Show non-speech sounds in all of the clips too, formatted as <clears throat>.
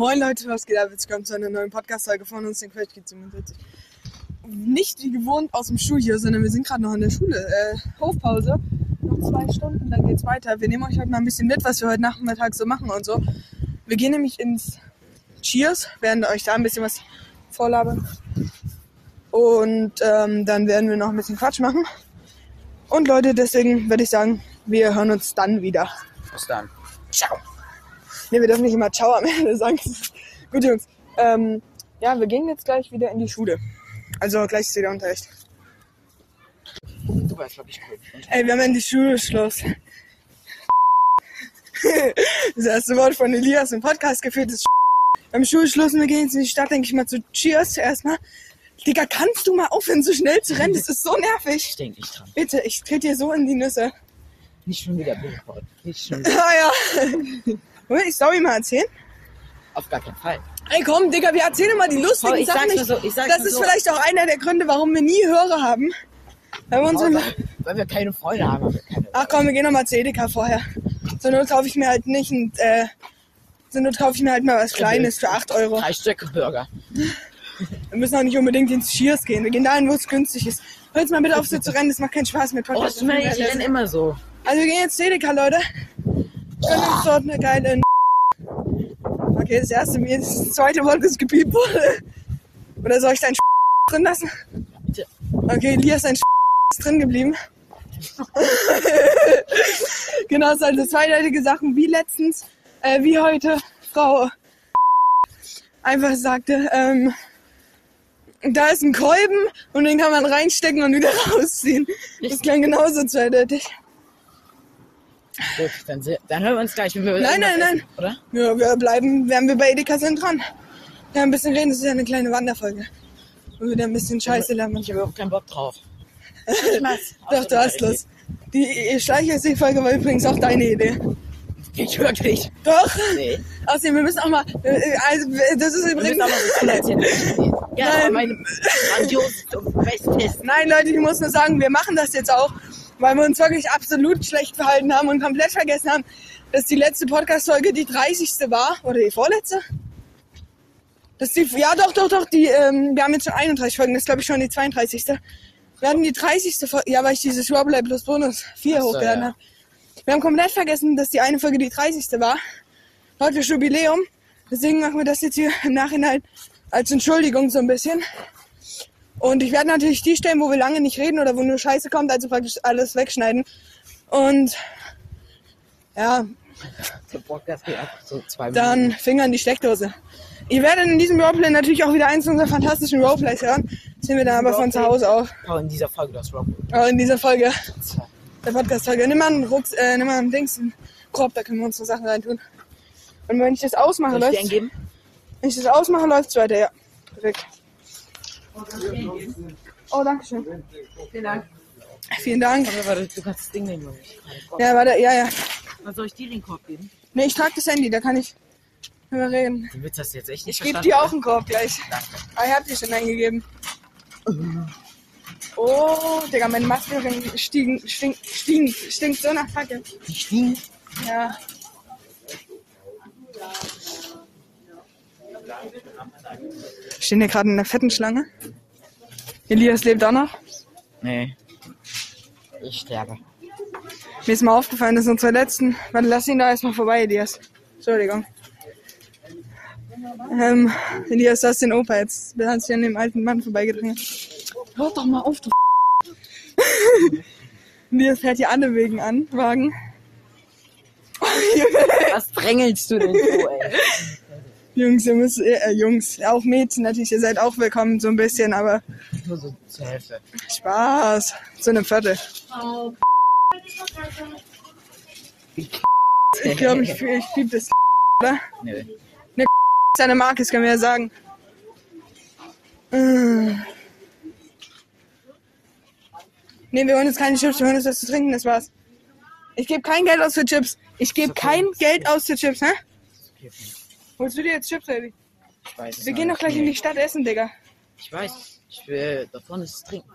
Moin Leute, was geht ab? Willkommen zu einer neuen Podcast-Folge von uns, den Quatsch 47. Nicht wie gewohnt aus dem Studio, sondern wir sind gerade noch in der Schule. Äh, Hofpause. Noch zwei Stunden, dann geht's weiter. Wir nehmen euch heute mal ein bisschen mit, was wir heute Nachmittag so machen und so. Wir gehen nämlich ins Cheers, werden euch da ein bisschen was vorlabern. Und ähm, dann werden wir noch ein bisschen Quatsch machen. Und Leute, deswegen würde ich sagen, wir hören uns dann wieder. Bis dann. Ciao. Ne, wir dürfen nicht immer Ciao am Ende sagen. <laughs> Gut, Jungs. Ähm, ja, wir gehen jetzt gleich wieder in die Schule. Also gleich ist wieder Unterricht. Du weißt, glaube ich, cool. Ey, wir haben endlich Schulschluss. <laughs> das erste Wort von Elias im Podcast geführt ist Wir haben Schulschluss und wir gehen jetzt in die Stadt, denke ich mal, zu Cheers erstmal. Digga, kannst du mal aufhören, so schnell zu rennen? Das ist so nervig. ich denke nicht dran. Bitte, ich trete dir so in die Nüsse. Nicht schon wieder Billboard. Nicht schon <laughs> wieder. Ah ja. Wollen wir die Story mal erzählen? Auf gar keinen Fall. Ey, komm, Digga, wir erzählen immer die lustigen Paul, ich Sachen nicht. nur so, ich das nur ist so. vielleicht auch einer der Gründe, warum wir nie Hörer haben. Weil wir immer... weil, weil wir keine Freunde haben. keine Ach komm, wir gehen nochmal zu Edeka vorher. Zur Not kaufe ich mir halt nicht ein, äh, zur Not kaufe ich mir halt mal was Kleines für 8 Euro. Drei Stücke Burger. Wir müssen auch nicht unbedingt ins Cheers gehen. Wir gehen dahin, wo es günstig ist. Hör jetzt mal bitte auf, so zu rennen. Das macht keinen Spaß mit Oh, Podcast. das meine ich, die rennen immer so. Also wir gehen jetzt zu Edeka, Leute. Können uns dort eine geile... Okay, das erste, mir das zweite Wort ist gepiept wurde. Oder soll ich dein drin lassen? Bitte. Okay, Elias, dein ist drin geblieben. <laughs> genau, es also zweideutige Sachen, wie letztens, äh, wie heute Frau einfach sagte, ähm, da ist ein Kolben und den kann man reinstecken und wieder <laughs> rausziehen. Das klang genauso zweideutig. Gut, dann, dann hören wir uns gleich, wenn wir Nein, nein, essen, Oder? Ja, wir bleiben, während wir bei Edeka sind, dran. Ja, ein bisschen reden, das ist ja eine kleine Wanderfolge. Wo wir da ein bisschen Scheiße lernen. Ich habe überhaupt keinen Bock drauf. <laughs> Doch, du hast Lust. Die Schleichersee-Folge war übrigens auch deine Idee. Ich wirklich. Doch. Nee. Außerdem, wir müssen auch mal, äh, also, das ist Wir übrigens, müssen auch mal wir. Ja, Nein. aber meine grandios und bestes. nein, Leute, ich muss nur sagen, wir machen das jetzt auch, weil wir uns wirklich absolut schlecht verhalten haben und komplett vergessen haben, dass die letzte Podcast-Folge die 30. war, oder die vorletzte? Das die, ja, doch, doch, doch, die, ähm, wir haben jetzt schon 31 Folgen, das ist glaube ich schon die 32. Wir hatten die 30. Folge, ja, weil ich dieses Roleplay plus Bonus 4 Ach so, hochgeladen ja. habe. Wir haben komplett vergessen, dass die eine Folge die 30. war. Heute ist Jubiläum. Deswegen machen wir das jetzt hier im Nachhinein als Entschuldigung so ein bisschen. Und ich werde natürlich die Stellen, wo wir lange nicht reden oder wo nur Scheiße kommt, also praktisch alles wegschneiden. Und ja, so dann Finger in die Steckdose. Ihr werdet in diesem Roleplay natürlich auch wieder eins unserer fantastischen Roleplays hören. Das nehmen wir dann aber von zu Hause auf. Minuten. Oh, in dieser Folge das Rock. Aber in dieser Folge, der Podcast-Folge. Nimm mal einen Rucks, äh, nimm mal einen Dings, einen Korb, da können wir unsere Sachen reintun. Und wenn ich das ausmache, läuft? Wenn ich das ausmache, läuft's weiter, ja. Perfekt. Oh, danke schön. Vielen Dank. Vielen Dank. Aber warte, du kannst das Ding nehmen, kann nicht. Ja, warte, ja, ja. Was soll ich dir den Korb geben? Nee, ich trage das Handy, da kann ich drüber reden. Du willst das jetzt echt nicht Ich gebe dir auch oder? einen Korb gleich. Danke. Ah, ich hab dir schon eingegeben. Oh, Digga, meine Maske stiegen, stinkt, stinkt, stinkt so nach Kacke. Die stinkt. Ja. Wir stehen hier gerade in einer fetten Schlange. Elias lebt auch noch. Nee. Ich sterbe. Mir ist mal aufgefallen, das sind unsere letzten. Warte, lass ihn da erstmal vorbei, Elias. Entschuldigung. Ähm, Elias, das ist den Opa jetzt. Du hast dich an dem alten Mann vorbeigedrängt. Hör doch mal auf, du <laughs> Elias fährt hier alle wegen an, Wagen. Was drängelst du denn so, ey? <laughs> Jungs, ihr müsst, äh, Jungs, auch Mädchen natürlich, ihr seid auch willkommen, so ein bisschen, aber Nur so zur Hälfte. Spaß. So eine Viertel. Ich glaube, ich, ich liebe das, oder? Nö. Seine Marke, das können wir ja sagen. Äh. Nee, wir holen jetzt keine Chips, wir holen uns was zu trinken, das war's. Ich gebe kein Geld aus für Chips. Ich gebe okay. kein Geld aus für Chips, hä? Okay. Holst du dir jetzt Chips, Baby? Ich weiß es Wir gehen doch gleich in Nee. die Stadt essen, Digga. Ich weiß. Ich will, da vorne ist es trinken.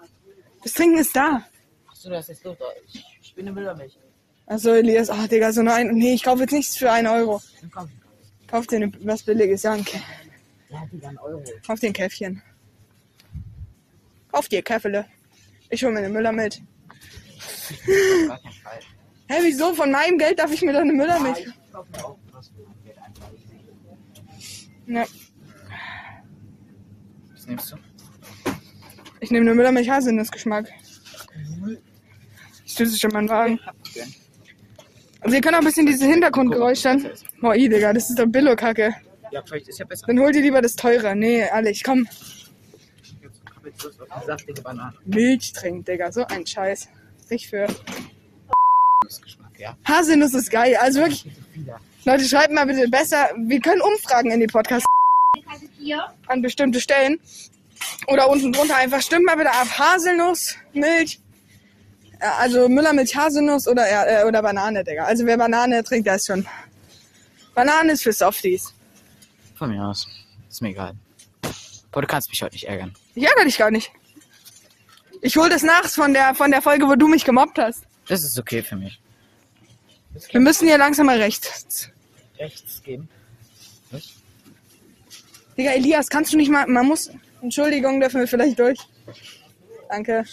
Das Trinken ist da. Achso, da ist jetzt Luft. Ich, ich bin eine Müllermilch. Achso, Elias, ach Digga, so eine ein. Nee, ich kaufe jetzt nichts für einen Euro. Dann komm. Kauf dir was Billiges, danke. Ja, die dann Euro. Kauf dir ein Käffchen. Kauf dir Käffele. Ich hol mir eine Müllermilch. <laughs> Hä, wieso? Von meinem Geld darf ich mir doch eine Müllermilch. Ich kauf mir auch was einfach. Ja, Was nimmst du? ich nehme eine Müllermilch Haselnussgeschmack. Ich stütze schon mal einen Wagen. Also ihr könnt auch ein bisschen diese Hintergrundgeräusche dann. Boah, i, Digga, das ist doch Billo-Kacke. Ja, vielleicht ist ja besser. Dann hol dir lieber das teure. Nee, ehrlich, komm. Milch trinken, Digga, so ein Scheiß. Ich für. Ja. Haselnuss ist geil. Also wirklich. Leute, schreibt mal bitte besser. Wir können Umfragen in die Podcasts an bestimmte Stellen. Oder unten drunter einfach stimmt mal bitte ab. Haselnuss, Milch. Ja, Also Müllermilch, Haselnuss oder, ja, äh, oder Banane, Digga. Also wer Banane trinkt, der ist schon. Banane ist für Softies. Von mir aus. Ist mir egal. Boah, du kannst mich heute nicht ärgern. Ich ärgere dich gar nicht. Ich hol das nach von der, von der Folge, wo du mich gemobbt hast. Das ist okay für mich. Wir müssen hier langsam mal rechts. Rechts geben. Was? Digga, Elias, kannst du nicht mal. Man muss. Entschuldigung, dürfen wir vielleicht durch. Danke.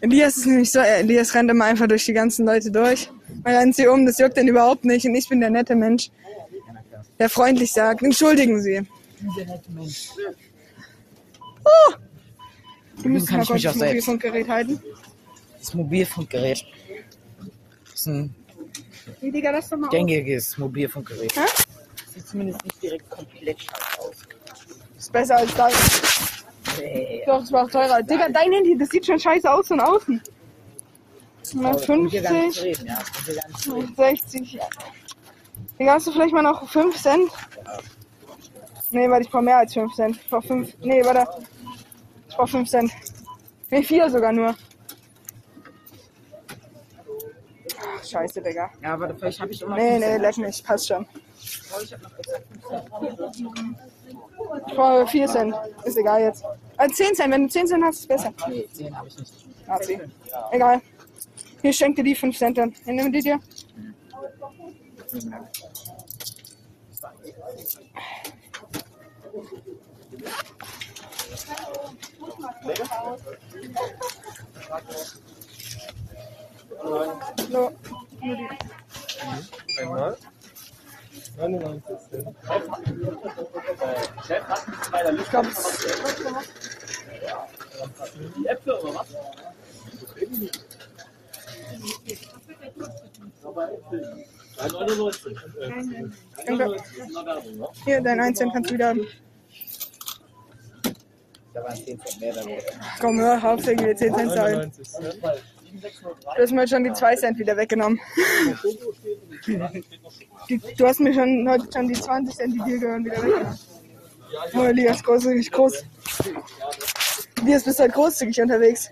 Elias ist nämlich so, äh, Elias rennt immer einfach durch die ganzen Leute durch. Man rennt sie um, das juckt den überhaupt nicht. Und ich bin der nette Mensch, der freundlich sagt, entschuldigen Sie. Dieser nette Mensch. Du musst mal kurz das. Mobilfunkgerät halten. Das Mobilfunkgerät. Ein Nee, Digga, mal auf. gängiges Mobilfunkgerät. Hä? Sieht zumindest nicht direkt komplett scheiße aus. Ist besser als dein. Nee. Doch, es war auch teurer. Digga, dein Handy, das sieht schon scheiße aus von außen. Mal Mit dir gar nicht zu 50, reden, ja. Mit dir gar nicht zu reden. 60. Digga, hast du vielleicht mal noch 5 Cent? Nee, warte, ich brauche mehr als 5 Cent. Ich brauche 5. Nee, warte. Ich brauche 5 Cent. Nee, 4 sogar nur. Ach, scheiße, Digga. Ja, aber vielleicht habe ich immer. Nee, nee, leck mich. Passt schon. Ich. Ich brauche 4 Cent. Ist egal jetzt. Äh, 10 Cent. Wenn du 10 Cent hast, ist besser. Nee, 10 habe ich nicht. Nazi. Egal. Hier schenk dir die 5 Cent dann. Hier, nimm die dir. So. Einmal. 99 Cent. Ich glaube, Die Äpfel oder was? Aber Äpfel. 99. danke. in der Werbung, ne? Hier, dein 1 Cent kannst du wieder haben. Da waren 10 Cent mehr dabei. Komm, hör auf, Digga, wir 10 Cent zahlen. 99 Cent. Du hast mir schon die 2 Cent wieder weggenommen. Du hast mir schon heute schon die 20 Cent, die dir gehören, wieder weggenommen. Oh, Elias, großzügig, groß. Elias, bist halt großzügig unterwegs.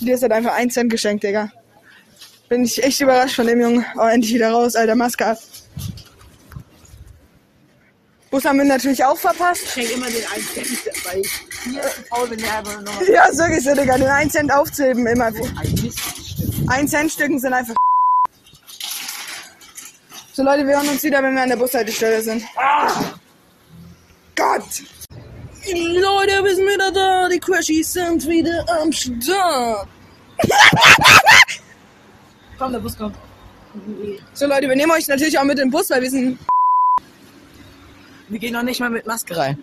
Elias hat einfach 1 Cent geschenkt, Digga. Bin ich echt überrascht von dem Jungen. Oh, endlich wieder raus, alter Maske ab. Bus haben wir natürlich auch verpasst. Ich schenke immer den 1 Cent, weil ich hier zu faul bin, der einfach noch Ja, so ist es, Digga. Den 1 Cent aufzuheben immer. ein Mist stimmt. 1 Cent Stücken sind einfach. So Leute, wir hören uns wieder, wenn wir an der Bushaltestelle sind. Ah! Gott! Leute, wir sind wieder da. Die Crashies sind wieder am Start. <laughs> Komm, der Bus kommt. So Leute, wir nehmen euch natürlich auch mit im Bus, weil wir sind... Wir gehen noch nicht mal mit Maske rein.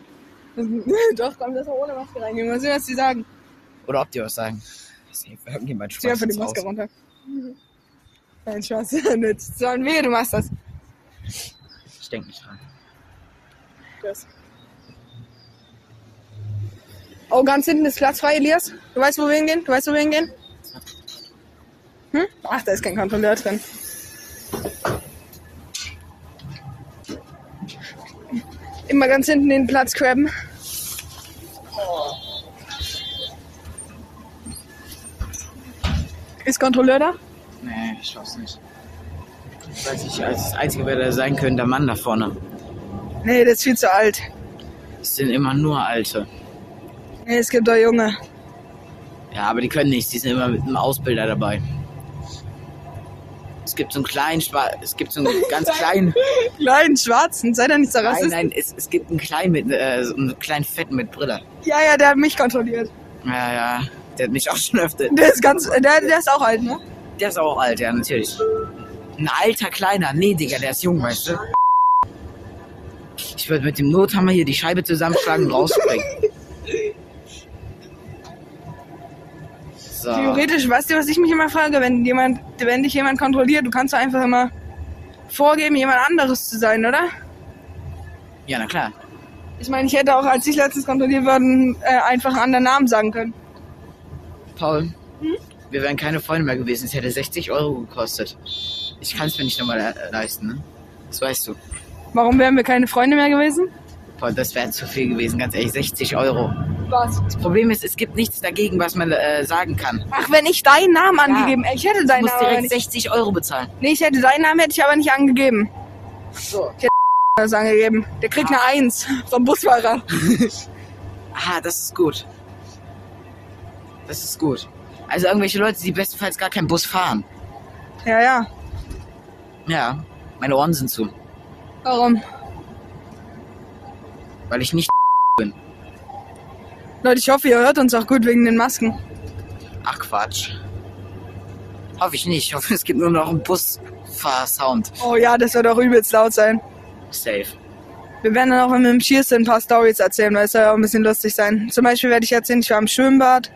<laughs> Doch, komm, lass mal ohne Maske reingehen. Mal sehen, was die sagen. Oder ob die was sagen. Safe, irgendjemand Zieh einfach die schmeißt Maske aus. runter. <laughs> Nein, Spaß. Nicht. So, und wehe, du machst das. Ich denk nicht dran. das. Oh, ganz hinten ist Platz frei, Elias. Du weißt, wo wir hingehen? Du weißt, wo wir hingehen? Hm? Ach, da ist kein Kontrolleur drin. Immer ganz hinten den Platz grabben. Ist Kontrolleur da? Nee, ich schaff's nicht. Ich weiß nicht, als das Einzige, wer da sein könnte, der Mann da vorne. Nee, der ist viel zu alt. Es sind immer nur Alte. Nee, es gibt doch Junge. Ja, aber die können nichts, die sind immer mit einem Ausbilder dabei. Es gibt so einen kleinen, Schwa es gibt so einen <laughs> ganz kleinen, Kleinen Schwarzen, sei doch nicht so nein, rassistisch. nein, es, es gibt einen kleinen mit, äh, so einen kleinen Fetten mit Brille. Ja, ja, der hat mich kontrolliert. Ja, ja, der hat mich auch schon öfter, Der ist ganz, der, der ist auch alt, ne? der ist auch alt, ja, natürlich. Ein alter, kleiner, nee, Digga, der ist jung, weißt du. Ich würde mit dem Nothammer hier die Scheibe zusammenschlagen und rausspringen. <laughs> So. Theoretisch, weißt du, was ich mich immer frage, wenn jemand, wenn dich jemand kontrolliert, du kannst doch einfach immer vorgeben, jemand anderes zu sein, oder? Ja, na klar. Ich meine, ich hätte auch, als ich letztens kontrolliert worden, äh, einfach einen anderen Namen sagen können. Paul, wir wären keine Freunde mehr gewesen. Es hätte 60 Euro gekostet. Ich kann es mir nicht nochmal le leisten, ne? Das weißt du. Warum wären wir keine Freunde mehr gewesen? Paul, das wäre zu viel gewesen, ganz ehrlich. 60 Euro. Was? Das Problem ist, es gibt nichts dagegen, was man äh, sagen kann. Ach, wenn ich deinen Namen angegeben, äh, ich hätte Du deinen musst Namen aber direkt nicht. 60 Euro bezahlen. Nee, ich hätte deinen Namen hätte ich aber nicht angegeben. So. Das angegeben. Der kriegt eine Eins vom Busfahrer. <laughs> Ah, das ist gut. Das ist gut. Also irgendwelche Leute, die bestenfalls gar keinen Bus fahren. Ja, ja. Ja, meine Ohren sind zu. Warum? Weil ich nicht <laughs> Leute, ich hoffe, ihr hört uns auch gut wegen den Masken. Ach Quatsch. Hoffe ich nicht. Ich hoffe, es gibt nur noch einen Busfahrsound. Oh ja, das wird auch übelst laut sein. Safe. Wir werden dann auch wenn wir im Cheers ein paar Stories erzählen, weil es soll ja auch ein bisschen lustig sein. Zum Beispiel werde ich erzählen, ich war im Schwimmbad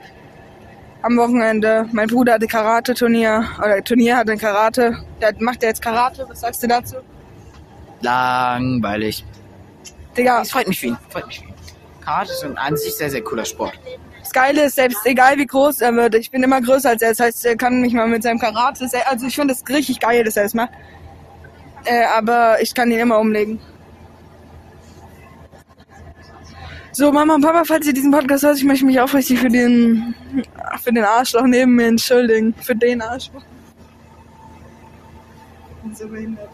am Wochenende. Mein Bruder hatte Karate-Turnier, oder Turnier hatte Karate. Der macht ja jetzt Karate. Was sagst du dazu? Langweilig. Digga, Es freut mich für ihn. Freut mich für ihn. Karate ist ein an sich sehr, sehr cooler Sport. das Geile ist, selbst egal wie groß er wird, ich bin immer größer als er. Das heißt, er kann mich mal mit seinem Karate, also ich finde es richtig geil, dass er das macht. Äh, aber ich kann ihn immer umlegen. So, Mama und Papa, falls ihr diesen Podcast hört, ich möchte mich aufrichtig für den, für den Arschloch neben mir entschuldigen. Für den Arschloch. bin so behindert.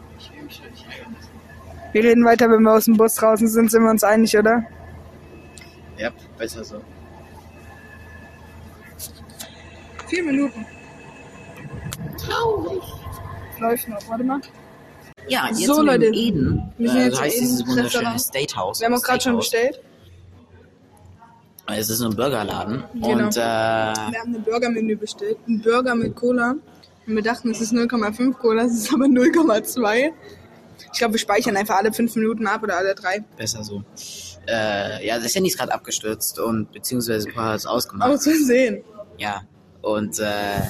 Wir reden weiter, wenn wir aus dem Bus draußen sind, sind wir uns einig, oder? Ja, besser so. Vier Minuten. Traurig. Läuft noch, warte mal. Ja, jetzt So, sind wir Leute. in Eden. Wir sind äh, jetzt heißt dieses Eden, wunderschöne. State House. Wir haben uns gerade schon bestellt. Es ist so ein Burgerladen. Genau. Und äh, Wir haben ein Burgermenü bestellt. Ein Burger mit Cola. Und wir dachten, es ist 0,5 Cola, es ist aber 0,2. Ich glaube, wir speichern einfach alle fünf Minuten ab oder alle drei. besser so. Äh, ja, das Handy ist gerade abgestürzt und beziehungsweise ein paar hat es ausgemacht. Aus Versehen. Ja. Und äh,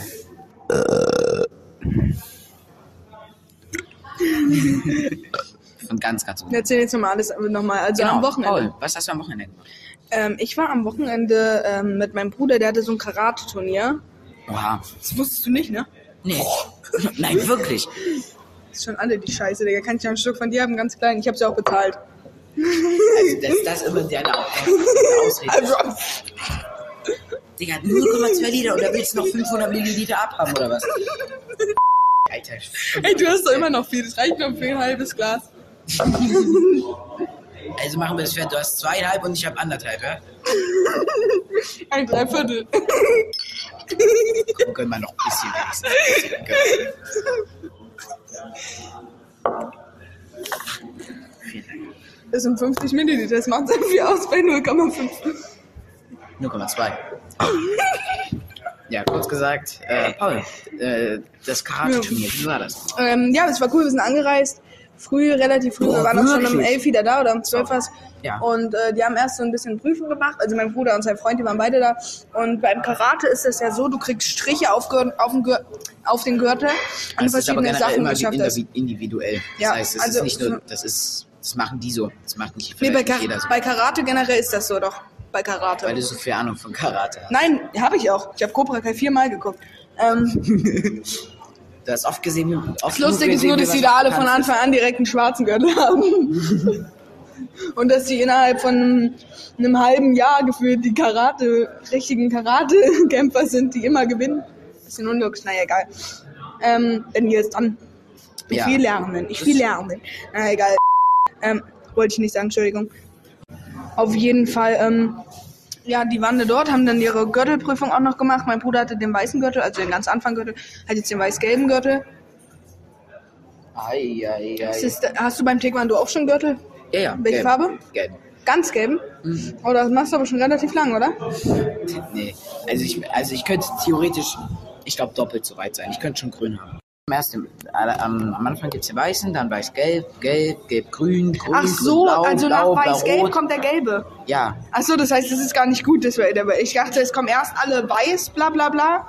<laughs> von ganz, ganz Wir erzählen jetzt nochmal alles nochmal. Also am Wochenende. Paul, was hast du am Wochenende gemacht? Ähm, ich war am Wochenende ähm, mit meinem Bruder, der hatte so ein Karate-Turnier. Oha. Das wusstest du nicht, ne? Nee. <laughs> Nein, wirklich. Ist schon alle die Scheiße, Digga. Kann ich noch ein Stück von dir haben, ganz klein. Ich habe sie auch bezahlt. Also, das, das immer deine Ausrede. Also, <laughs> Digga, 0,2 Liter oder willst du noch 500 Milliliter abhaben oder was? Alter. ey, du hast doch immer noch viel. Das reicht noch für ein halbes Glas. Also machen wir das fair. Du hast zweieinhalb und ich habe anderthalb, ja? Ein Dreiviertel. Komm, gönn mal noch ein bisschen. Ein bisschen. Das sind 50 Milliliter. Das macht sehr viel aus bei 0,5. 0,2. Ja, kurz gesagt, äh, Paul, äh, das Karate-Turnier, wie war das? Ähm, ja, es war cool, wir sind angereist. Früh, relativ früh. Boah, wir waren auch schon um wirklich? elf wieder da oder um zwölf was. Ja. Und äh, die haben erst so ein bisschen Prüfung gemacht. Also mein Bruder und sein Freund, die waren beide da. Und beim Karate ist es ja so, du kriegst Striche auf, auf, den, Gür- auf den Gürtel an Das ist aber verschiedene Sachen immer geschafft hast. individu- individuell. Das Ja, heißt, es also- ist nicht nur, das ist, das machen die so. Das macht nicht, Nee, bei, nicht jeder so. bei Karate generell ist das so doch. Bei Karate. Weil du so viel Ahnung von Karate hast. Nein, habe ich auch. Ich habe Cobra Kai viermal geguckt. Ähm, <laughs> Du hast oft gesehen, oft das Lustige ist nur, dass was die da alle von. Anfang an direkt einen schwarzen Gürtel haben. <laughs> Und dass die innerhalb von einem, einem halben Jahr gefühlt die Karate, richtigen Karate-Kämpfer sind, die immer gewinnen. Bisschen unlogisch, naja, egal. Ähm, wenn wir jetzt dann Ja. viel lernen, ich viel lernen. Na egal. Ähm, wollte ich nicht sagen, Entschuldigung. Auf jeden Fall, ähm, ja, die waren dort, haben dann ihre Gürtelprüfung auch noch gemacht. Mein Bruder hatte den weißen Gürtel, also den ganz Anfanggürtel, hat jetzt den weiß-gelben Gürtel. Ei, ei, ei. Ist, hast du beim Taekwondo auch schon Gürtel? ja, ja. welche gelb. Farbe? Gelb. Ganz gelben? Mhm. Oh, das machst du aber schon relativ lang, oder? Nee. Also ich, also ich könnte theoretisch, ich glaube, doppelt so weit sein. Ich könnte schon grün haben. Am, ersten, alle- am, am Anfang gibt es weißen, dann weiß-gelb, gelb, gelb-grün, grün, Ach so, grün-blau, also blau, nach weiß-gelb kommt der gelbe. Ja, Ach so, das heißt, es ist gar nicht gut, dass wir, aber ich dachte, es kommen erst alle weiß, bla bla bla.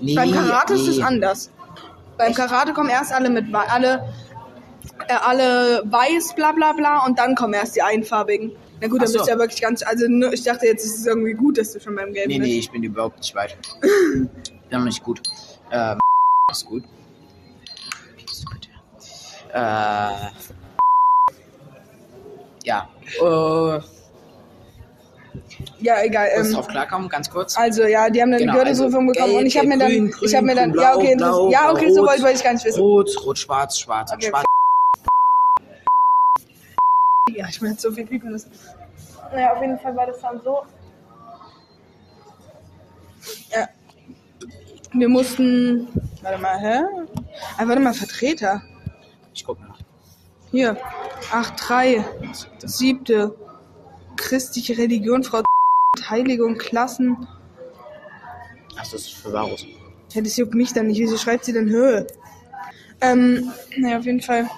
nee, Beim Karate ist es nee. anders. Beim Karate kommen erst alle mit alle äh, alle weiß, bla bla bla und dann kommen erst die einfarbigen. Na gut, dann so. bist du ja wirklich ganz. Also nur- ich dachte jetzt, ist es irgendwie gut, dass du schon beim Gelben Nee, bist. nee, ich bin überhaupt nicht weit. <laughs> Bin noch nicht gut. Ähm, ist gut. Äh, ja. Äh, Ja, egal. Ähm, drauf klarkommen, ganz kurz. also ja, die haben dann Genau, die Gürtelprüfung also bekommen und ich habe mir gelb, dann, grün, ich habe mir dann, grün, ja okay, blau, ja okay, so rot, wollte wollte ich gar nicht wissen. Rot, rot, schwarz, schwarz, Okay. schwarz. Ja, ich jetzt so viel üben müssen. Naja, auf jeden Fall war das dann so. Ja. Wir mussten. Warte mal, hä? Ah, warte mal, Vertreter. Ich guck nach. Hier. 8.3. Siebte. Christliche Religion, Frau Heiligung, Klassen. Ach, das ist für Varus. Ja, das juckt mich dann nicht. Wieso schreibt sie denn Höhe? Ähm, naja, auf jeden Fall.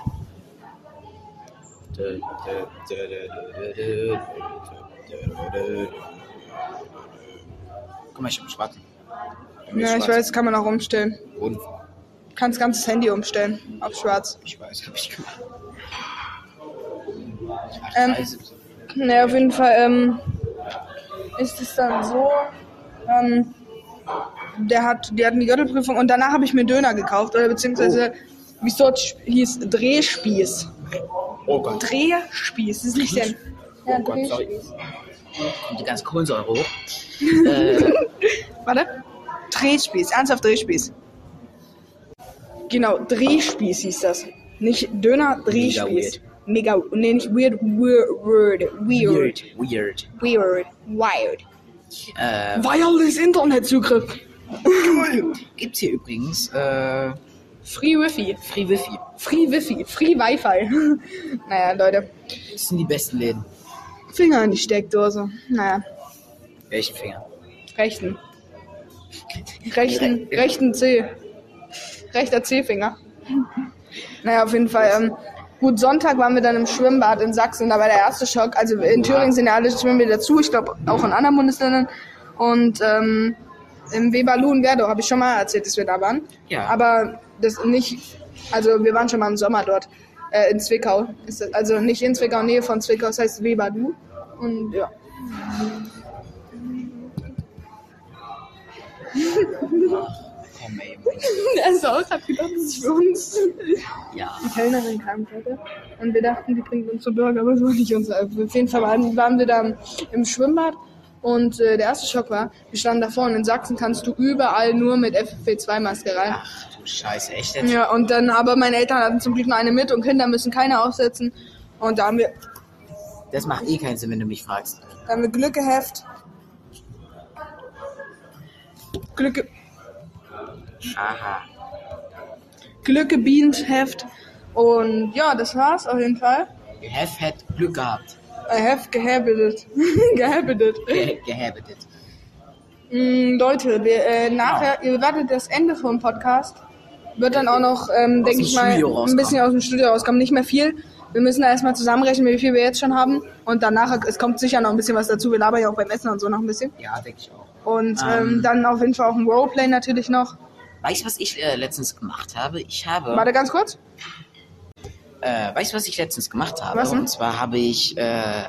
Guck mal, ich hab einen schwarzen. Ja, ich weiß, kann man auch umstellen. Und Kannst ganzes Handy umstellen. Auf schwarz. ich weiß, hab ich gemacht. Ähm, Naja, auf jeden Fall ähm, ist es dann so, ähm, der hat, die hatten die Gürtelprüfung und danach habe ich mir Döner gekauft oder beziehungsweise, wie es dort hieß, Drehspieß. Oh Gott. Drehspieß, das ist nicht der. Ja, Oh Gott, sorry. Drehspieß. Kommt die ganze Kohlensäure hoch. <laughs> äh, Warte. Drehspieß, ernsthaft Drehspieß. Genau, Drehspieß hieß das. Nicht Döner, Drehspieß. Mega, nee, nicht weird, weird, weird, weird, weird. weird, wild. Äh, Wireless Internetzugriff. gibt's hier übrigens äh, Free Wifi. Free Wifi. Free Wifi. Free Wi-Fi. <laughs> naja, Leute. Das sind die besten Läden. Finger in die Steckdose. Naja, Welchen Finger? rechten. Rechten, rechten C. Rechter C-Finger. Naja, auf jeden Fall. Ähm, gut, Sonntag waren wir dann im Schwimmbad in Sachsen. Da war der erste Schock. Also in Thüringen sind ja alle Schwimmbäder dazu. Ich glaube auch in anderen Bundesländern. Und ähm, im Weberlu in Werdow habe ich schon mal erzählt, dass wir da waren. Ja. Aber das nicht. Also wir waren schon mal im Sommer dort. Äh, in Zwickau. Das, also nicht in Zwickau, Nähe von Zwickau. Das heißt Weberlu. Und ja. <laughs> <laughs> Ey. Also auch hat gedacht, das ist für uns. Ja. Die Kellnerin kam heute und wir dachten, die bringt uns zu Burger, aber das war nicht unser. Auf jeden Fall waren, waren wir da im Schwimmbad und äh, der erste Schock war, wir standen davor und in Sachsen kannst du überall nur mit FFP2-Maske rein. Ach du Scheiße, echt jetzt? Ja, und dann, aber meine Eltern hatten zum Glück nur eine mit und Kinder müssen keine aufsetzen. Und da haben wir, Das macht eh keinen Sinn, wenn du mich fragst. da haben wir Glück geheft. Glück, ge- Aha. Glück gebient, Heft. Und ja, das war's auf jeden Fall. You have had Glück gehabt. I have gehabited. <laughs> gehabited. Ge gehabitet. Mm, Leute, wir, äh, nachher, ihr werdet das Ende vom Podcast. Wird dann auch noch, ähm, denke ich mal, Studio ein rauskommen. bisschen aus dem Studio rauskommen. Nicht mehr viel. Wir müssen da erstmal zusammenrechnen, wie viel wir jetzt schon haben. Und danach, es kommt sicher noch ein bisschen was dazu. Wir labern ja auch beim Essen und so noch ein bisschen. Ja, denke ich auch. Und ähm, Ähm. dann auf jeden Fall auch ein Roleplay natürlich noch. Weißt du, was ich äh, letztens gemacht habe? Ich habe. Warte ganz kurz. Äh, weißt du, was ich letztens gemacht habe? Was denn? Und zwar habe ich, äh,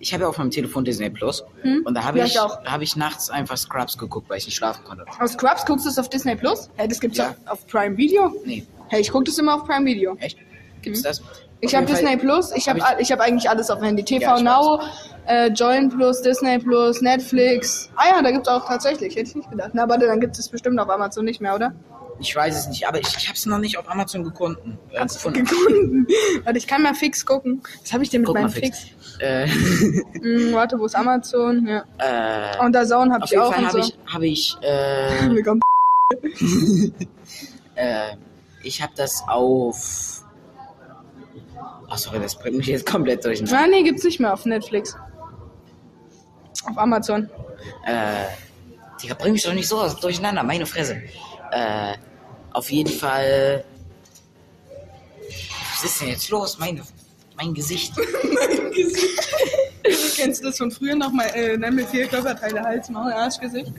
ich habe ja auf meinem Telefon Disney Plus und da habe Ja, ich, ich habe ich nachts einfach Scrubs geguckt, weil ich nicht schlafen konnte. Aus Scrubs guckst du es auf Disney Plus? Hey, das gibt's Ja. ja. auf Prime Video. Nee, Hey, ich guck das immer auf Prime Video. echt? Gibt's das? Mhm. Ich Auf habe jeden Fall- Disney Plus, ich habe hab ich, hab eigentlich alles auf dem Handy. TV Ja, ich Now, äh, Join Plus, Disney Plus, Netflix. Ah ja, da gibt's auch tatsächlich, hätte ich nicht gedacht. Na, warte, dann gibt es bestimmt auf Amazon nicht mehr, oder? Ich weiß es nicht, aber ich, ich habe es noch nicht auf Amazon gefunden. Äh, gefunden. Gefunden. <laughs> warte, ich kann mal fix gucken. Was habe ich denn mit Guck meinem fix. Fix? Äh, <laughs> Hm, warte, wo ist Amazon? Ja. äh, Und der Zone habe auf ich jeden auch Fall und habe so. ich, habe ich, äh, <laughs> äh, ich habe das auf. Ach sorry, das bringt mich jetzt komplett durch. den- Ah, nee, gibt's nicht mehr auf Netflix. Auf Amazon. Äh, Digga, bring mich doch nicht so durcheinander, meine Fresse. Äh, auf jeden Fall. Was ist denn jetzt los? Meine, mein Gesicht. <laughs> Kennst du das von früher noch mal? Äh, nenn mir vier Körperteile, Hals, Maul, Arsch, Gesicht.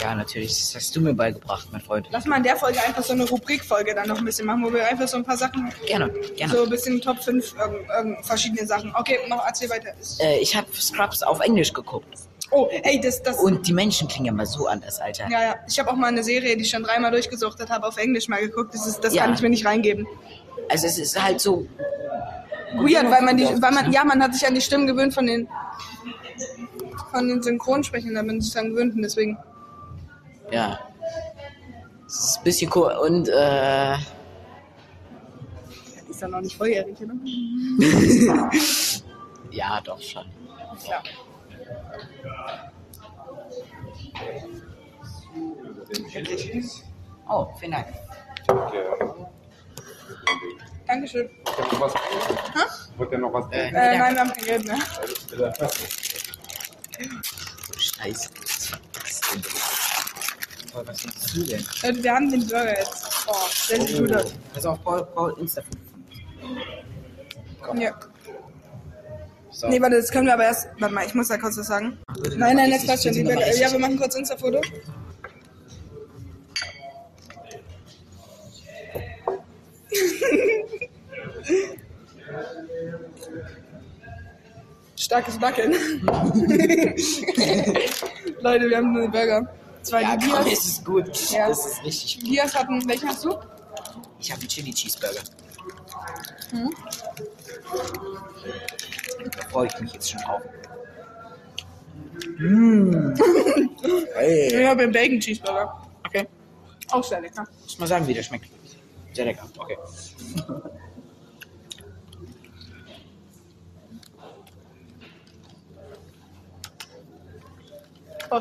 Ja, natürlich, das hast du mir beigebracht, mein Freund. Lass mal in der Folge einfach so eine Rubrikfolge dann noch ein bisschen machen, wo wir einfach so ein paar Sachen, Gerne, gerne. so ein bisschen Top 5, irgend, irgend, verschiedene Sachen. Okay, noch erzähl weiter. Äh, ich habe Scrubs auf Englisch geguckt. Oh, ey, das, das. Und die Menschen klingen ja mal so anders, Alter. ja, ja. Ich habe auch mal eine Serie, die ich schon dreimal durchgesuchtet habe, auf Englisch mal geguckt. Das, ist, das Ja. kann ich mir nicht reingeben. Also es ist halt so. Weird, weil man die, weil man, ja, man hat sich an die Stimmen gewöhnt von den, von den Synchronsprechern, da bin ich dran gewöhnt und deswegen. Ja. Es ist ein bisschen cool. Und äh. Ist ja noch nicht volljährig, oder? <laughs> Ja, doch schon. Ja. Oh, vielen Dank. Dankeschön. noch was? Wollt ihr noch was? Äh, Äh, nein, wir haben kein Geld mehr. Scheiße. Was ist denn das? Paul, was machst du denn? Leute, wir haben den Burger jetzt. Oh, der sieht gut aus. Pass auf, Paul, Paul Insta. Ja. So. Nee, warte, das können wir aber erst. Warte mal, ich muss da kurz was sagen. Nein, nein, jetzt passt schon. Ja, wir machen kurz Insta-Foto. <laughs> Starkes Backen. <laughs> Leute, wir haben den Burger. Zwei Ja, die komm, es ist gut. Ja. Das ist richtig gut. Dias hatten. Welchen hast du? Ich habe einen Chili Cheeseburger. Mhm. Da freue ich mich jetzt schon drauf. Mmh. hey. Ich habe einen Bacon Cheeseburger. Okay. Auch sehr lecker. Muss mal sagen, wie der schmeckt. Sehr lecker. Okay. Oh,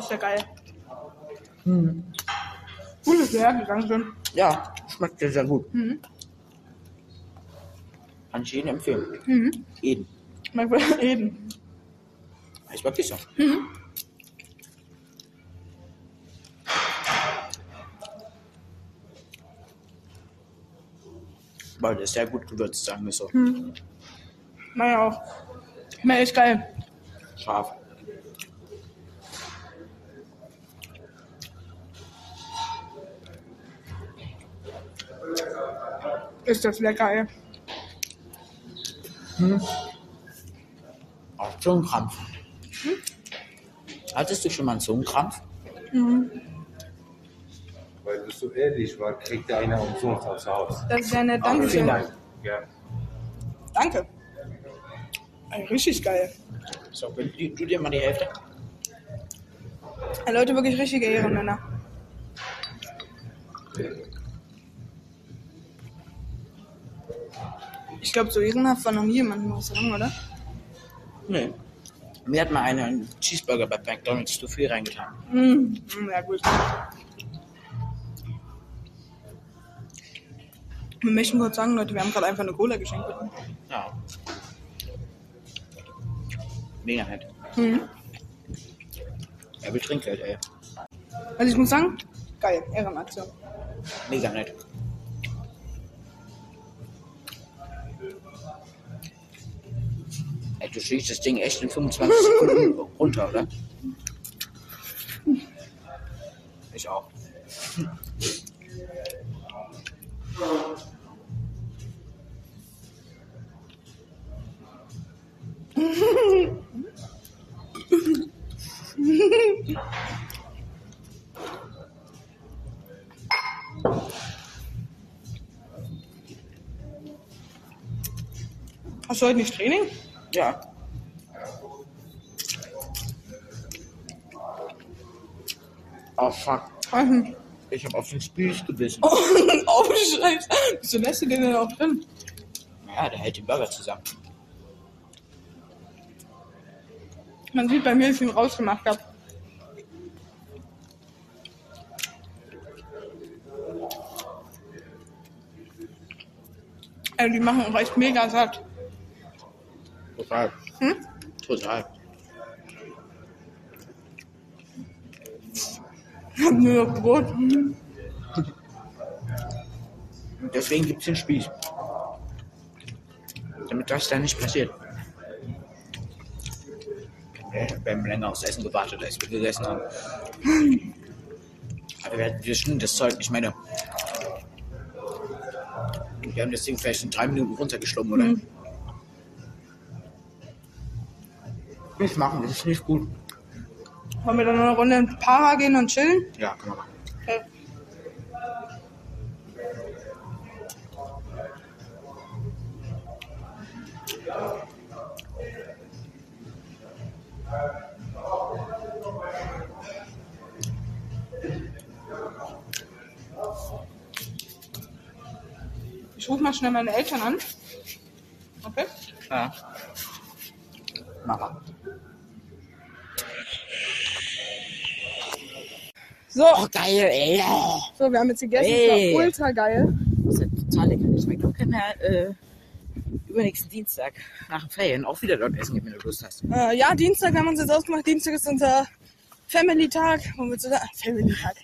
ist ja geil. Gutes Werk, Dankeschön. Ja, schmeckt sehr, sehr gut. Mhm. Kann ich jedem empfehlen. Mhm. Jeden. Schmeckt reden. Ist wirklich so. Weil der ist sehr gut gewürzt, sagen wir so. Meine auch. Schmeckt echt geil. Scharf. Ist das lecker, ey. Auch Zungenkrampf. Hattest du schon mal einen Zungenkrampf? Weil du so ehrlich war, kriegt der einer umsonst aufs Haus. Das ist sehr nett. vielen Dankeschön. Dank. Ja. Danke. Ey, richtig geil. So, du dir mal die Hälfte? Leute, wirklich richtige Ehrenmänner. Ich glaube, so ehrenhaft war noch nie jemand im Restaurant, oder? Nee. Mir hat mal einer einen Cheeseburger bei McDonalds zu viel reingetan. Mm, ja, gut. Wir möchten kurz sagen, Leute, wir haben gerade einfach eine Cola geschenkt bekommen. Ja. Mega nett. Mhm. Er will Trinkgeld, ey. Also ich muss sagen, geil, Ehrenaktion. Mega nett. Du schlägst das Ding echt in 25 Sekunden <laughs> runter, oder? Ich auch. Hast du heute nicht Training? Ja. Oh fuck. Ich hab auf den Spieß gebissen. Oh, <laughs> oh Scheiße. Wieso lässt du den denn auch drin? Ja, der hält den Burger zusammen. Man sieht bei mir, dass ich ihn rausgemacht habe. Ey, die machen auch echt mega satt. Total. Hm? Total. Ich hab nur noch Brot. Deswegen gibt's den Spieß. Damit das da nicht passiert. Wir haben länger aufs Essen gewartet, als wir gegessen haben. Aber wir, wir schnitten das Zeug, ich meine. Wir haben das Ding vielleicht in drei Minuten runtergeschlungen, oder? Mhm. Nicht machen, das ist nicht gut. Wollen wir dann noch eine Runde in Para gehen und chillen? Ja, kann man machen. Okay. Ich rufe mal schnell meine Eltern an. Okay? Ja. Mach So, Oh, geil, ey. so, wir haben jetzt gegessen. Ey. Es war ultra geil. Das ist ja total lecker. Ich meine, du kannst ja äh, übernächsten Dienstag nach den Ferien auch wieder dort essen gehen, wenn du Lust hast. Äh, ja, Dienstag haben wir uns jetzt ausgemacht. Dienstag ist unser Family-Tag. Wo wir zusammen. <laughs> Family-Tag.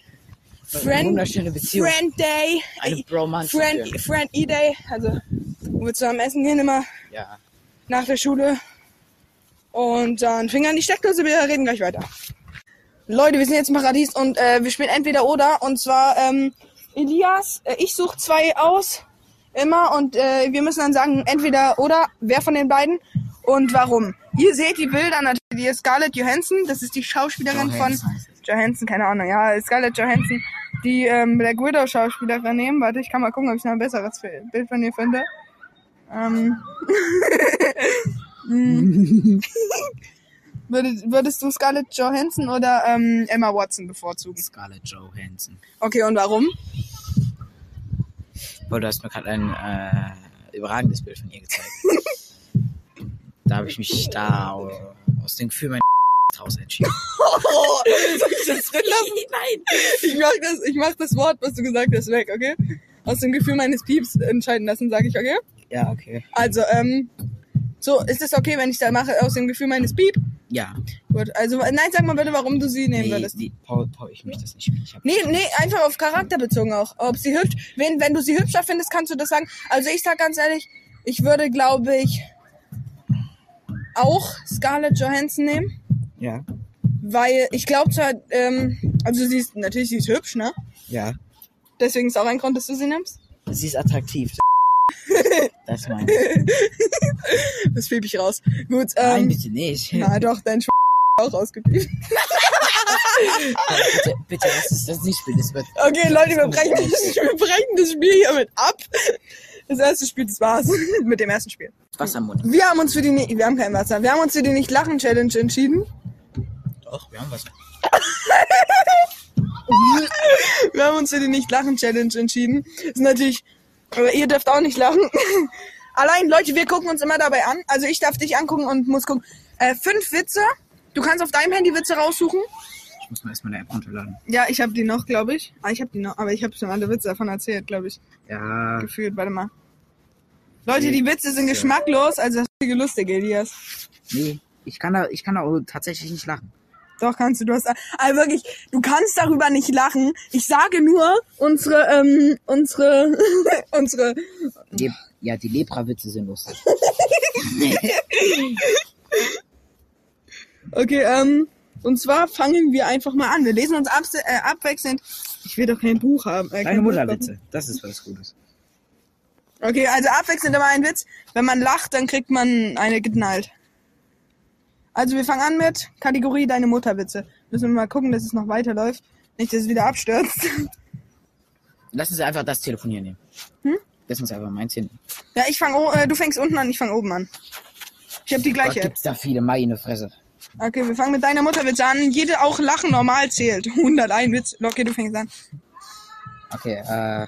Friend, wunderschöne Beziehung. Friend Day. Eine Bromance. Friend. Friend E-Day. Also, wo wir zusammen essen gehen immer Ja. nach der Schule. Und dann Finger an die Steckdose. Wir reden gleich weiter. Leute, wir sind jetzt im Paradies und äh, wir spielen entweder oder. Und zwar ähm, Elias, äh, ich suche zwei aus. Immer. Und äh, wir müssen dann sagen, entweder oder, wer von den beiden und warum. Ihr seht die Bilder natürlich. Scarlett Johansson. Das ist die Schauspielerin Johansson von. Johansson, keine Ahnung. Ja, Scarlett Johansson. Die ähm, Black Widow Schauspielerin nehmen. Warte, ich kann mal gucken, ob ich noch ein besseres Bild von ihr finde. Ähm. <laughs> <laughs> Hm. <laughs> würdest, würdest du Scarlett Johansson oder ähm, Emma Watson bevorzugen? Scarlett Johansson. Okay, und warum? Boah, du hast mir gerade ein äh, überragendes Bild von ihr gezeigt. <laughs> da habe ich mich da aus dem Gefühl mein <laughs> raus entschieden. Oh, soll <laughs> ich das drin lassen? Nein! Ich mach das, ich mach das Wort, was du gesagt hast, weg, okay? Aus dem Gefühl meines Pieps entscheiden lassen, sage ich, okay? Ja, okay. Also, ähm, so, ist es okay, wenn ich da mache aus dem Gefühl meines Piep? Ja. Gut, also, nein, sag mal bitte, warum du sie nehmen Nee, würdest. die, Paul, Paul, ich möchte das nicht. Ich hab, Nee, nee, einfach auf Charakter bezogen auch. Ob sie hübsch, wenn, wenn du sie hübscher findest, kannst du das sagen. Also ich sag ganz ehrlich, ich würde, glaube ich, auch Scarlett Johansson nehmen. Ja. Weil ich glaube zwar, ähm, also sie ist, natürlich, sie ist hübsch, ne? Ja. Deswegen ist auch ein Grund, dass du sie nimmst. Sie ist attraktiv. Das meine ich. <laughs> Das piep ich raus. Gut, Nein, ähm, bitte nicht. na doch, dein Sch auch rausgepiept. <laughs> bitte, bitte lass uns das nicht spielen. Das wird. Okay, Leute, wir brechen, das, wir brechen das Spiel hiermit ab. Das erste Spiel, das war's <laughs> mit dem ersten Spiel. Wasser im Mund. Wir haben uns für die, wir haben kein Wasser, wir haben uns für die Nicht-Lachen-Challenge entschieden. Doch, wir haben Wasser. Wir haben uns für die Nicht-Lachen-Challenge entschieden. Das ist natürlich, aber ihr dürft auch nicht lachen. <laughs> Allein, Leute, wir gucken uns immer dabei an. Also ich darf dich angucken und muss gucken. Äh, fünf Witze. Du kannst auf deinem Handy Witze raussuchen. Ich muss mal erstmal eine App runterladen. Ja, ich habe die noch, glaube ich. Ah, ich habe die noch, aber ich habe schon alle Witze davon erzählt, glaube ich. Ja. Gefühlt, warte mal. Leute, die Witze sind geschmacklos, also das ist lustig, Elias. Nee, ich kann da, ich kann da auch tatsächlich nicht lachen. Doch, kannst du. Du hast. Also wirklich, du kannst darüber nicht lachen. Ich sage nur, unsere, ähm, unsere, <laughs> unsere. Le ja, die Lepra-Witze sind lustig. <laughs> Okay, ähm, und zwar fangen wir einfach mal an. Wir lesen uns äh, abwechselnd. Ich will doch kein Buch haben. Äh, Deine Mutterwitze. Das ist was Gutes. Okay, also abwechselnd immer ein Witz. Wenn man lacht, dann kriegt man eine geknallt. Also wir fangen an mit Kategorie Deine Mutterwitze. Müssen wir mal gucken, dass es noch weiterläuft. Nicht, dass es wieder abstürzt. Lass uns einfach das Telefonieren nehmen. Hm? Lass uns einfach meins hin. Ja, ich fang, o- äh, du fängst unten an, ich fang oben an. Ich habe die Gott, gleiche App. gibt's da viele meine Fresse. Okay, wir fangen mit deiner Mutterwitze an. Jede auch Lachen normal zählt. <laughs> 101 Witz. Okay, du fängst an. Okay, äh.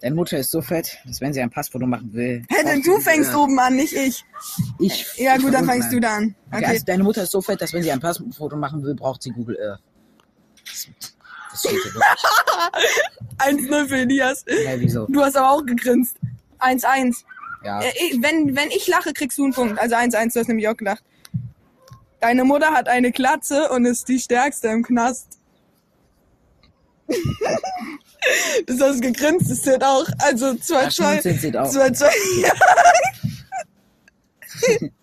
Deine Mutter ist so fett, dass wenn sie ein Passfoto machen will. Hä, denn braucht du fängst oben an, nicht ich. Ich. Ja ich gut, dann fängst du unten da an. Okay. Also deine Mutter ist so fett, dass wenn sie ein Passfoto machen will, braucht sie Google Earth. Das, steht hier wirklich. <laughs> 1-0 für Elias. Hä, wieso? Du hast aber auch gegrinst. 1-1. Ja. Äh, wenn, wenn ich lache, kriegst du einen Punkt. Also 1-1, du hast nämlich auch gelacht. Deine Mutter hat eine Glatze und ist die stärkste im Knast. <laughs> das hast gegrinst, das zählt auch. Also 2-2. Ach, schmunzeln zählt auch. 2-2. <laughs> Ja. <laughs>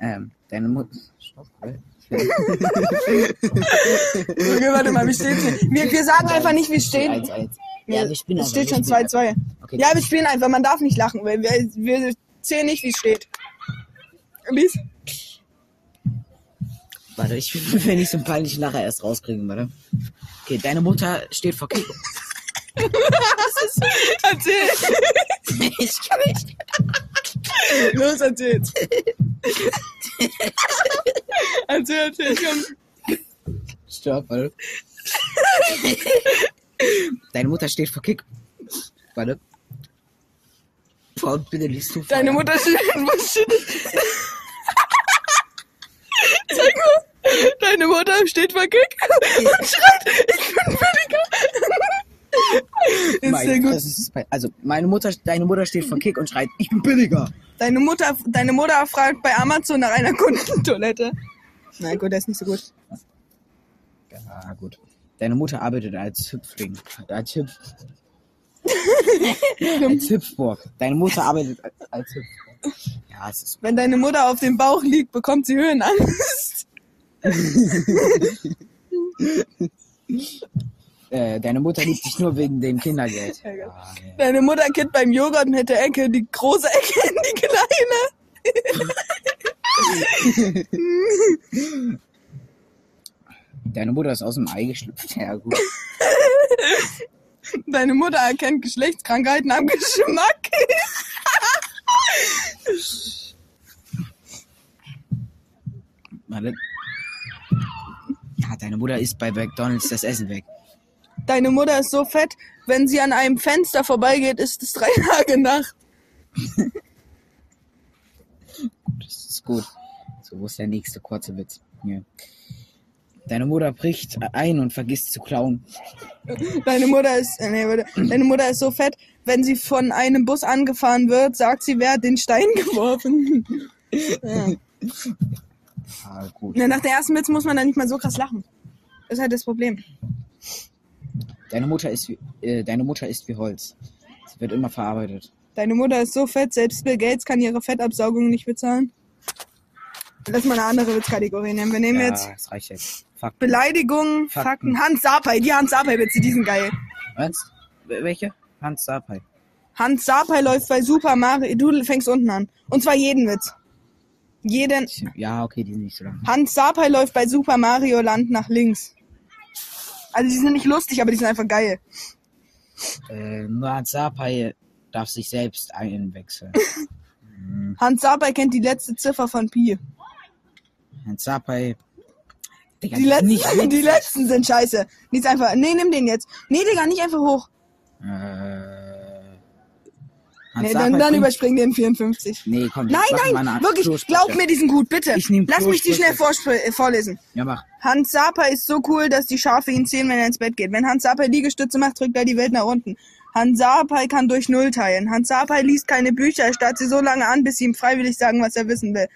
Ähm, deine Mutter. Stopp. Okay, warte mal, wie steht's denn? Wir, wir sagen einfach nicht, wie es steht. 1-1. Ja, wir spielen Es einfach, steht wir schon spielen 2-2. Okay. Ja, wir spielen einfach, man darf nicht lachen, weil wir, wir zählen nicht, wie es steht. Lies? Warte, ich will, <laughs> wenn ich so einen peinlichen Lacher erst rauskriegen, warte. Okay, deine Mutter steht vor Kick. Erzähl. ich kann nicht. Los, erzähl. erzähl, erzähl, komm. Stopp, warte. Deine Mutter steht vor Kick. Warte. Boah, bitte liest du vor. Deine Mutter steht, was steht? Zeig mal. Deine Mutter steht vor Kick <laughs> und schreit, ich bin billiger. Ist sehr Meine gut. Fresse, es ist bei- Also, meine Mutter, deine Mutter steht vor Kick und schreit, ich bin billiger. Deine Mutter, deine Mutter fragt bei Amazon nach einer Kundentoilette. Na gut, der ist nicht so gut. Ja, gut. Deine Mutter arbeitet als Hüpfling. Als Hüpf. <laughs> als Hüpfburg. Deine Mutter arbeitet als, als Hüpfburg. Ja, es ist. Wenn deine Mutter auf dem Bauch liegt, bekommt sie Höhenangst. <laughs> Äh, deine Mutter liebt dich nur wegen dem Kindergeld. Ja, nee. Deine Mutter kippt beim Joghurt mit der Ecke die große Ecke in die kleine. <laughs> Deine Mutter ist aus dem Ei geschlüpft. Ja, gut. <laughs> Deine Mutter erkennt Geschlechtskrankheiten am Geschmack. Warte. Ja, deine Mutter isst bei McDonalds das Essen weg. Deine Mutter ist so fett, wenn sie an einem Fenster vorbeigeht, ist es drei <laughs> Tage Nacht. Das ist gut. So, wo ist der nächste kurze Witz? Hier. Deine Mutter bricht ein und vergisst zu klauen. Deine Mutter ist, äh, nee. Deine Mutter ist so fett, wenn sie von einem Bus angefahren wird, sagt sie, wer hat den Stein <laughs> geworfen. ja. Ah, gut. Na, Nach der ersten Witz muss man dann nicht mal so krass lachen. Das ist halt das Problem. Deine Mutter ist wie, äh, deine Mutter ist wie Holz. Sie wird immer verarbeitet. Deine Mutter ist so fett, selbst Bill Gates kann ihre Fettabsaugung nicht bezahlen. Lass mal eine andere Witzkategorie nehmen. Wir nehmen ja, jetzt das reicht jetzt. Fuck. Beleidigungen, Fakten. Fakten. Hans Sapai, die Hans Sapai-Witze, die sind geil. Wel- Welche? Hans Sapai. Hans Sapai läuft bei Super Mario. Du fängst unten an. Und zwar jeden Witz. Jeden. Ja, okay, die sind nicht so lang. Hans Sapai läuft bei Super Mario Land nach links. Also die sind nicht lustig, aber die sind einfach geil. Äh, nur Hans Sapai darf sich selbst einwechseln. Hm, <laughs> Hans Sapai kennt die letzte Ziffer von Pi. Hans Sapai. Digga, Die letzten, nicht <laughs> die letzten sind scheiße. Nichts einfach. Nee, nimm den jetzt. Nee, Digga, nicht einfach hoch. Äh, Nee, dann, dann bringt- überspring den 54. Nee, komm, Nein, nein, wirklich, glaub mir, die sind gut, bitte. Ich nehm Lass mich die schnell äh, vorlesen. Ja, mach. Hans Sapai ist so cool, dass die Schafe ihn sehen, wenn er ins Bett geht. Wenn Hans Sapai Liegestütze macht, drückt er die Welt nach unten. Hans Sapai kann durch Null teilen. Hans Sapai liest keine Bücher, er starrt sie so lange an, bis sie ihm freiwillig sagen, was er wissen will.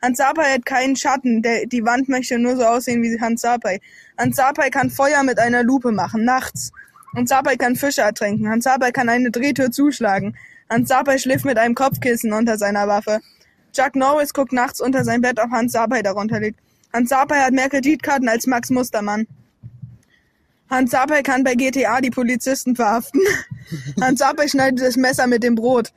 Hans Sapai hat keinen Schatten, der, die Wand möchte nur so aussehen wie Hans Sapai. Hans Sapai kann Feuer mit einer Lupe machen, nachts. Hans Sapai kann Fische ertränken. Hans Sapai kann eine Drehtür zuschlagen. Hans Sapai schläft mit einem Kopfkissen unter seiner Waffe. Chuck Norris guckt nachts unter sein Bett, ob Hans Sapai darunter liegt. Hans Sapai hat mehr Kreditkarten als Max Mustermann. Hans Sapai kann bei GTA die Polizisten verhaften. <laughs> Hans Sapai schneidet das Messer mit dem Brot.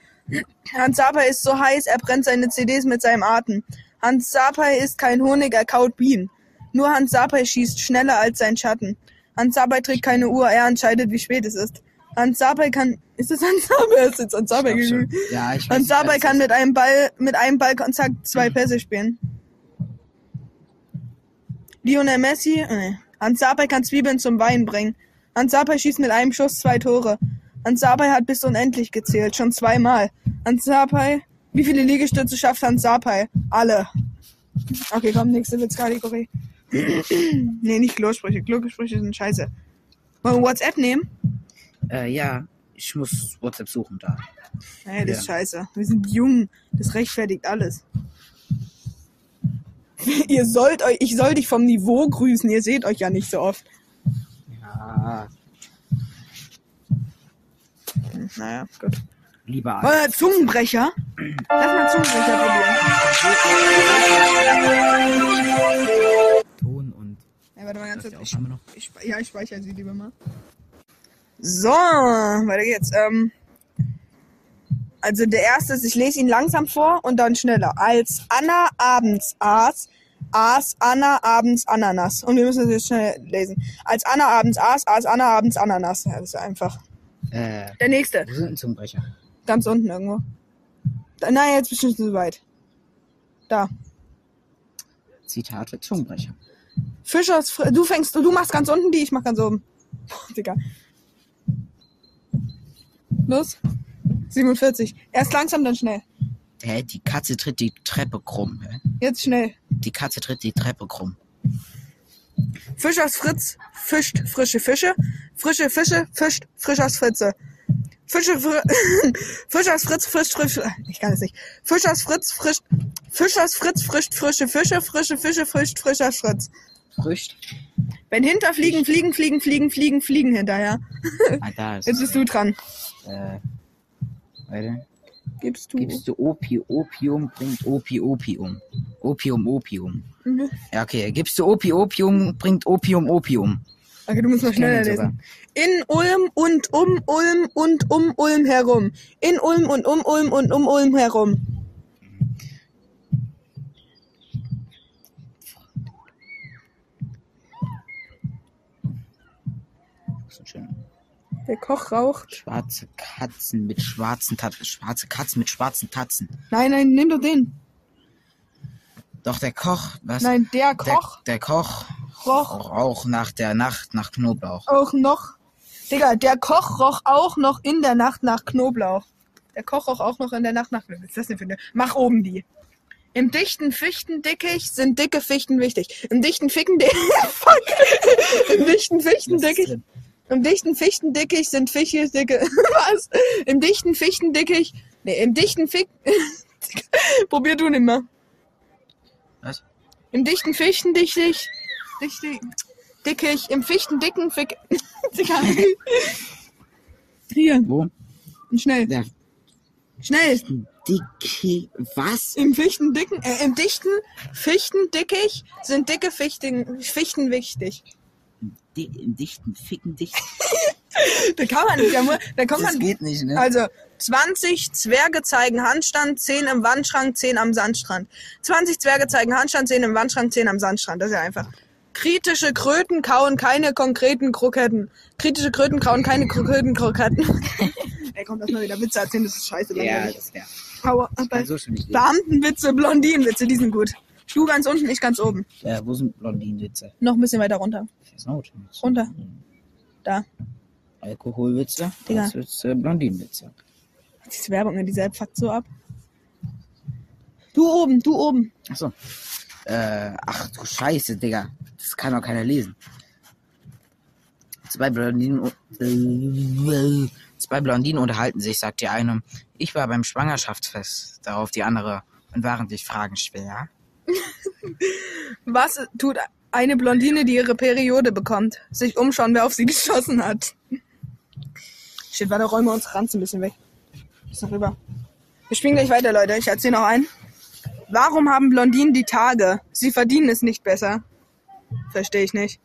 Hans Sapai ist so heiß, er brennt seine CDs mit seinem Atem. Hans Sapai ist kein Honig, er kaut Bienen. Nur Hans Sapai schießt schneller als sein Schatten. Hans Sapai trägt keine Uhr, er entscheidet, wie spät es ist. Hans Sapai kann... Ist es Hans Sapai? <laughs> Ist jetzt Hans schon. geglückt? Ja, ich weiß Hans was kann das mit einem Ball, mit einem Ballkontakt zwei Pässe spielen. Lionel Messi, äh, nee. Hans Sapai kann Zwiebeln zum Wein bringen. Hans Sapai schießt mit einem Schuss zwei Tore. Hans Sapai hat bis unendlich gezählt, schon zweimal. Hans Sapai, wie viele Liegestütze schafft Hans Sapai? Alle. Okay, komm, nächste Witzkategorie. <clears throat> nee, nicht Klosprüche. Klosprüche sind scheiße. Wollen wir WhatsApp nehmen? Äh, ja, ich muss WhatsApp suchen da. Nee, das ist Ja. scheiße. Wir sind jung. Das rechtfertigt alles. <laughs> ihr sollt euch, ich soll dich vom Niveau grüßen. Ihr seht euch ja nicht so oft. Ja, Naja, gut. lieber wir Zungenbrecher? Lass mal Zungenbrecher probieren. Ton und Ja, warte mal ganz kurz. Ich, ich, ja, ich speichere sie lieber mal. So, weiter geht's. Ähm, also der erste ist, ich lese ihn langsam vor und dann schneller. Als Anna abends aß, aß Anna abends Ananas. Und wir müssen das jetzt schnell lesen. Als Anna abends aß, aß Anna abends Ananas. Ja, das ist einfach. Äh, Der nächste, wo sind ein Zungenbrecher? ganz unten irgendwo. Da, nein, jetzt bist du zu weit. Da. Zitate Zungenbrecher. Fischers, du fängst, du machst ganz unten die, ich mach ganz oben. <laughs> Boah, Digga. Los. 47. Erst langsam, dann schnell. Hä, die Katze tritt die Treppe krumm. Hä? Jetzt schnell. Die Katze tritt die Treppe krumm. Fischers Fritz fischt frische Fische. Frische Fische fischt Frischers Fritze. Fische, Fr <laughs> Fischers Fritz frischt frische, <laughs> ich kann es nicht. Fischers Fritz frischt, Fischers Fritz frischt frische Fische, frische Fische frischt Frischers Fritz. Frücht. Wenn hinterfliegen, fliegen, fliegen, fliegen, fliegen, fliegen hinterher. Ah, da ist <laughs> Jetzt bist du dran. Äh, warte. Gibst du. Gibst du Opi, Opium, bringt Opi, Opium. Opium, Opium. Mhm. Ja, okay. Gibst du Opi, Opium, bringt Opium, Opium. Okay, du musst mal schneller ich sogar. lesen. In Ulm und um Ulm und um Ulm herum. In Ulm und um Ulm und um Ulm herum. Der Koch raucht. Schwarze Katzen mit schwarzen Tatzen. Schwarze Katzen mit schwarzen Tatzen. Nein, nein, nimm doch den. Doch der Koch, was? Nein, der der, Koch der Koch roch auch nach der Nacht nach Knoblauch. auch noch. Digga, der Koch roch auch noch in der Nacht nach Knoblauch. Der Koch roch auch noch in der Nacht nach Was ist das denn für eine? Mach oben die. Im dichten Fichtendickicht sind dicke Fichten wichtig. Im dichten Ficken <laughs> Fuck. Im dichten Fichtendickicht Im dichten Fichtendickicht sind Fische dicke. <laughs> Was? Im dichten Fichtendickicht. Nee, im dichten Fick. <laughs> Probier du nimmer. Was? Im dichten Fichtendickicht. Dichte, dickicht. Im Fichtendicken Fick. <laughs> Hier. Wo? Schnell. Der Schnell. dicke was? Im Fichtendicken, äh, im dichten Fichtendickicht sind dicke Fichten, Fichten wichtig. Di Im dichten Ficken dicht. <laughs> Da kann man nicht, da, da kommt Das man. geht nicht, ne? Also 20 Zwerge zeigen Handstand, 10 im Wandschrank, 10 am Sandstrand. 20 Zwerge zeigen Handstand, 10 im Wandschrank, 10 am Sandstrand. Das ist ja einfach. Kritische Kröten kauen keine konkreten Kroketten. Kritische Kröten kauen keine konkreten Kroketten. <laughs> Ey, komm, lass mal wieder Witze erzählen, das ist scheiße. ja, langweilig. das nicht lesen. Beamtenwitze, Blondinenwitze, die sind gut. Du ganz unten, ich ganz oben. Äh, wo sind Blondinenwitze? Noch ein bisschen weiter runter. Runter. Da. Alkoholwitze. Digga. Das ist äh, Blondinenwitze. Diese Werbung in dieser fuckt so ab. Du oben, du oben. Achso. Äh, ach du Scheiße, Digga. Das kann doch keiner lesen. Zwei Blondinen. Äh, Zwei Blondinen unterhalten sich, sagt die eine. Ich war beim Schwangerschaftsfest. Darauf die andere. Und waren dich Fragen schwer? Was tut eine Blondine, die ihre Periode bekommt? Sich umschauen, wer auf sie <laughs> geschossen hat. Shit, warte, räumen wir uns Ranz ein bisschen weg. Ist noch rüber. Wir spielen gleich weiter, Leute. Ich erzähle noch einen. Warum haben Blondinen die Tage? Sie verdienen es nicht besser. Verstehe ich nicht.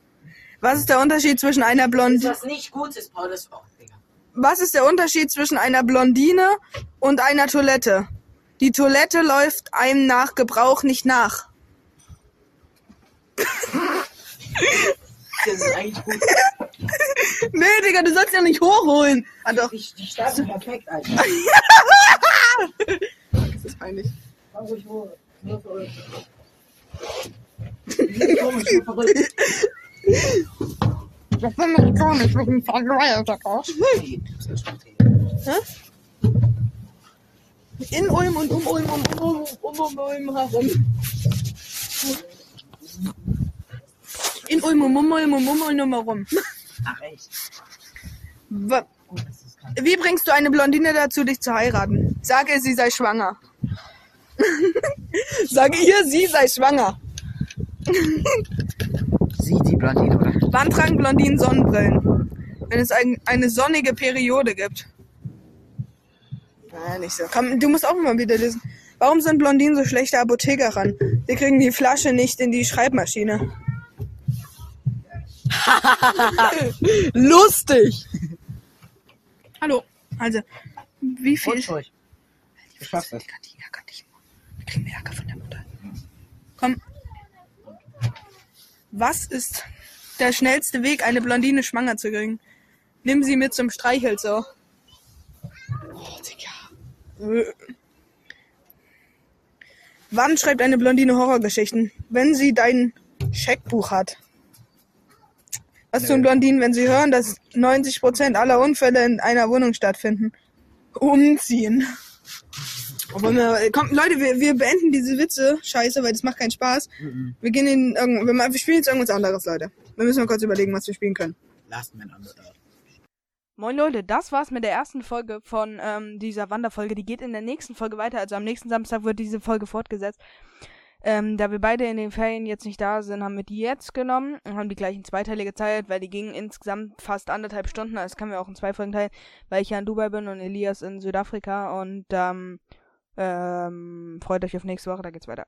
Was ist der Unterschied zwischen einer Blondine? Was nicht gut ist, Paul, ist auch, Digga. Was ist der Unterschied zwischen einer Blondine und einer Toilette? Die Toilette läuft einem nach Gebrauch nicht nach. Das ist eigentlich gut. Nee, Digga, du sollst ja nicht hochholen. Ah, doch. Die, die starten <laughs> perfekt, Alter. Das ist peinlich. Mach ruhig hoch. Nur verrückt. Komisch, so verrückt. Das finde ich komisch mit dem Vergewaltiger. In Ulm und um Ulm und um, um, um, um Ulm herum. In Ulm und um Ulm und um Ulm herum. Ach, echt? Oh, Wie bringst du eine Blondine dazu, dich zu heiraten? Sage, sie sei schwanger. <laughs> Sage ihr, sie sei schwanger. Sie, die Blondine, oder? Wann tragen Blondinen Sonnenbrillen? Wenn es ein, eine sonnige Periode gibt. Naja, nicht so. Komm, du musst auch mal wieder lesen. Warum sind Blondinen so schlechte Apothekerin? Sie kriegen die Flasche nicht in die Schreibmaschine. <laughs> Lustig! Hallo. Also, wie viel... Und ruhig. Du schaffst das. Die dich immer. Wir kriegen Ärger von der Mutter. Komm. Was ist der schnellste Weg, eine Blondine schwanger zu kriegen? Nimm sie mit zum Streichelzoo. Oh, Digga. Wann schreibt eine Blondine Horrorgeschichten? Wenn sie dein Scheckbuch hat. Was tun Blondinen, wenn sie hören, dass 90% aller Unfälle in einer Wohnung stattfinden? Umziehen. Aber wir, komm, Leute, wir, wir beenden diese Witze. Scheiße, weil das macht keinen Spaß. Wir gehen in irgend, wir, wir spielen jetzt irgendwas anderes, Leute. Wir müssen mal kurz überlegen, was wir spielen können. Last Man on the Earth. Moin Leute, das war's mit der ersten Folge von ähm, dieser Wanderfolge. Die geht in der nächsten Folge weiter. Also am nächsten Samstag wird diese Folge fortgesetzt. Ähm, da wir beide in den Ferien jetzt nicht da sind, haben wir die jetzt genommen und haben die gleich in zweiteilige Zeit, weil die gingen insgesamt fast anderthalb Stunden. Also Das können wir auch in zwei Folgen teilen, weil ich ja in Dubai bin und Elias in Südafrika. Und ähm, ähm, freut euch auf nächste Woche, da geht's weiter.